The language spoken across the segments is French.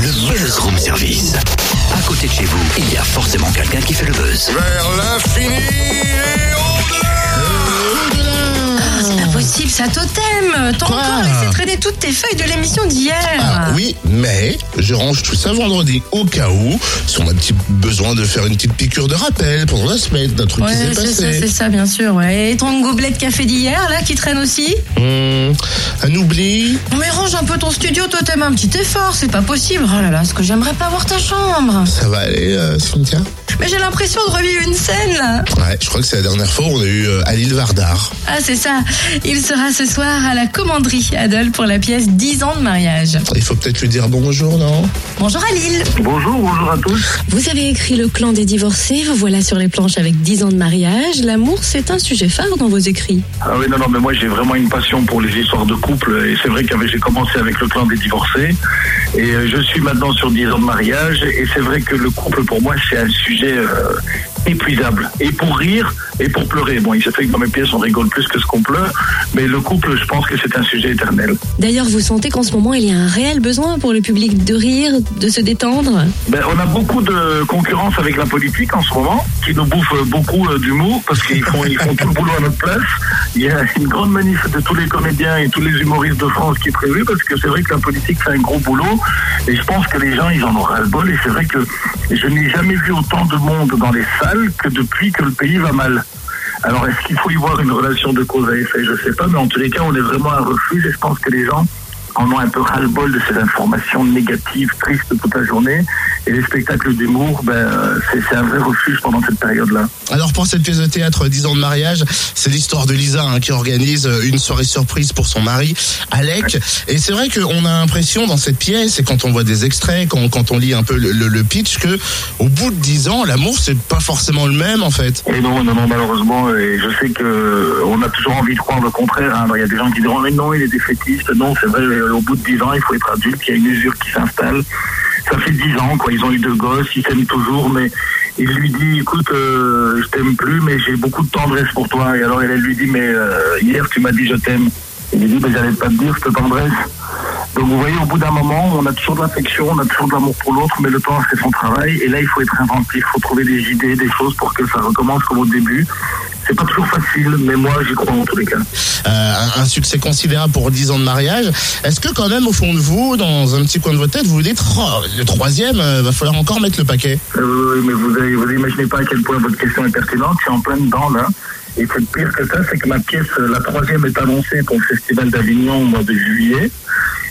Le Buzz Room Service. À côté de chez vous, il y a forcément quelqu'un qui fait le buzz. Vers l'infini et au-delà C'est pas possible, ça totem T'as encore laissé traîner toutes tes feuilles de l'émission d'hier Ah oui, mais je range tout ça vendredi au cas où, si on a un petit besoin de faire une petite piqûre de rappel pendant la semaine d'un truc Ouais, qui s'est c'est ça, passé. c'est ça, bien sûr. Ouais. Et ton gobelet de café d'hier, là, qui traîne aussi? Hum, un oubli Mais range un peu ton studio, totem, un petit effort, c'est pas possible. Oh là là, ce que j'aimerais pas voir ta chambre. Ça va aller, euh, Cynthia? Mais j'ai l'impression de revivre une scène, là. Ouais, je crois que c'est la dernière fois où on a eu euh, Alil Vardar. Ah, c'est ça. Il sera ce soir à la commanderie, Adol, pour la pièce 10 ans de mariage. Il faut peut-être lui dire bonjour, non? Bonjour à Lille. Bonjour, bonjour à tous. Vous avez écrit Le clan des divorcés, vous voilà sur les planches avec 10 ans de mariage. L'amour, c'est un sujet phare dans vos écrits. Ah oui, non, non, mais moi j'ai vraiment une passion pour les histoires de couple. Et c'est vrai que j'ai commencé avec le clan des divorcés. Et euh, je suis maintenant sur 10 ans de mariage. Et c'est vrai que le couple, pour moi, c'est un sujet euh, épuisable. Et pour rire et pour pleurer. Bon, il se fait que dans mes pièces, on rigole plus que ce qu'on pleure. Mais le couple, je pense que c'est un sujet éternel. D'ailleurs, vous sentez qu'en ce moment, il y a un réel besoin pour le public de rire, de se détendre? Ben, on a beaucoup de concurrence avec la politique en ce moment, qui nous bouffe beaucoup euh, d'humour parce qu'ils font, ils font tout le boulot à notre place. Il y a une grande manif de tous les comédiens et tous les humoristes de France qui est prévue parce que c'est vrai que la politique fait un gros boulot et je pense que les gens ils en ont ras le bol et c'est vrai que je n'ai jamais vu autant de monde dans les salles que depuis que le pays va mal. Alors est-ce qu'il faut y voir une relation de cause à effet? Je sais pas, mais en tous les cas on est vraiment un refuge et je pense que les gens en ont un peu ras-le-bol de ces informations négatives, tristes toute la journée. Et les spectacles d'humour, ben, c'est un vrai refuge pendant cette période-là. Alors pour cette pièce de théâtre 10 ans de mariage, c'est l'histoire de Lisa hein, qui organise euh, une soirée surprise pour son mari, Alec. Et c'est vrai qu'on a l'impression dans cette pièce, et quand on voit des extraits, quand, quand on lit un peu le, le- le pitch, que au bout de 10 ans, l'amour c'est pas forcément le même en fait. Et non, non, non, malheureusement, et je sais que on a toujours envie de croire le contraire. hein. Il y a des gens qui diront, mais non, il est défaitiste. Non, c'est vrai, au bout de 10 ans, il faut être adulte, il y a une usure qui s'installe. Ça fait 10 ans, quoi. Ils ont eu deux gosses, ils s'aiment toujours, mais il lui dit, écoute, euh, je t'aime plus, mais j'ai beaucoup de tendresse pour toi. Et alors, elle, elle lui dit, mais euh, hier, tu m'as dit je t'aime. Il lui dit, mais j'allais pas te dire cette tendresse. Donc vous voyez, au bout d'un moment, on a toujours de l'affection, on a toujours de l'amour pour l'autre, mais le temps c'est son travail. Et là, il faut être inventif, il faut trouver des idées, des choses pour que ça recommence comme au début. C'est pas toujours facile, mais moi j'y crois en tous les cas. Euh, un, un succès considérable pour 10 ans de mariage. Est-ce que quand même au fond de vous, dans un petit coin de votre tête, vous vous dites, oh, le troisième, euh, va falloir encore mettre le paquet? Euh, oui, mais vous, avez, vous imaginez pas à quel point votre question est pertinente. Je suis en plein dedans là. Et c'est pire que ça, c'est que ma pièce, euh, la troisième, est annoncée pour le Festival d'Avignon au mois de juillet.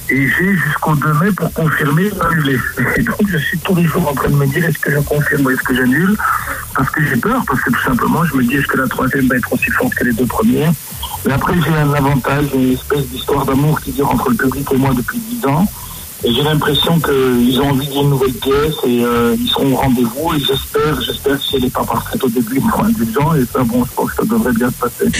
Et j'ai jusqu'au 2 mai pour confirmer annuler. Et donc je suis tous les jours en train de me dire est-ce que je confirme ou est-ce que j'annule? Parce que j'ai peur, parce que tout simplement je me dis est-ce que la troisième va être aussi forte que les deux premières? Mais après j'ai un avantage, une espèce d'histoire d'amour qui dure entre le public et moi depuis 10 ans. Et j'ai l'impression qu'ils ont envie d'une nouvelle pièce et euh, ils seront au rendez-vous et j'espère, j'espère si elle n'est pas parfaite au début, ils seront indulgents et ça, bon, je pense que ça devrait bien se passer.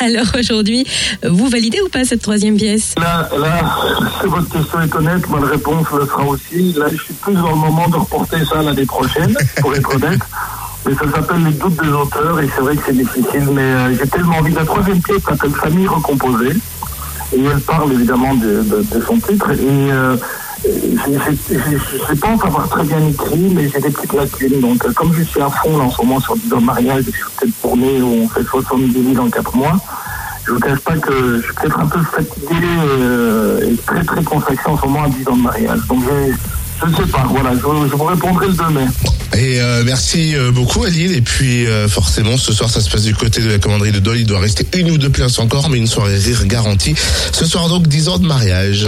Alors aujourd'hui, vous validez ou pas cette troisième pièce? Là, là, si votre question est honnête, ma réponse le sera aussi. Là, je suis plus dans le moment de reporter ça l'année prochaine, pour être honnête. Mais ça s'appelle les doutes des auteurs et c'est vrai que c'est difficile. Mais euh, j'ai tellement envie. La troisième pièce s'appelle Famille recomposée. Et elle parle évidemment de, son titre. Et je je pense avoir très bien écrit, mais j'ai des petites lacunes. Donc, euh, comme je suis à fond là, en ce moment sur 10 ans de mariage, et sur cette tournée où on fait 70 000 en 4 mois, je vous cache pas que je suis peut-être un peu fatigué euh, et très très consacré en ce moment à 10 ans de mariage. Donc, je je ne sais pas. Voilà, je, vous répondrai le 2 mai. Et euh, merci euh, beaucoup Aline. Et puis euh, forcément, ce soir, ça se passe du côté de la commanderie de Dole. Il doit rester une ou deux places encore, mais une soirée rire garantie. Ce soir donc, 10 ans de mariage.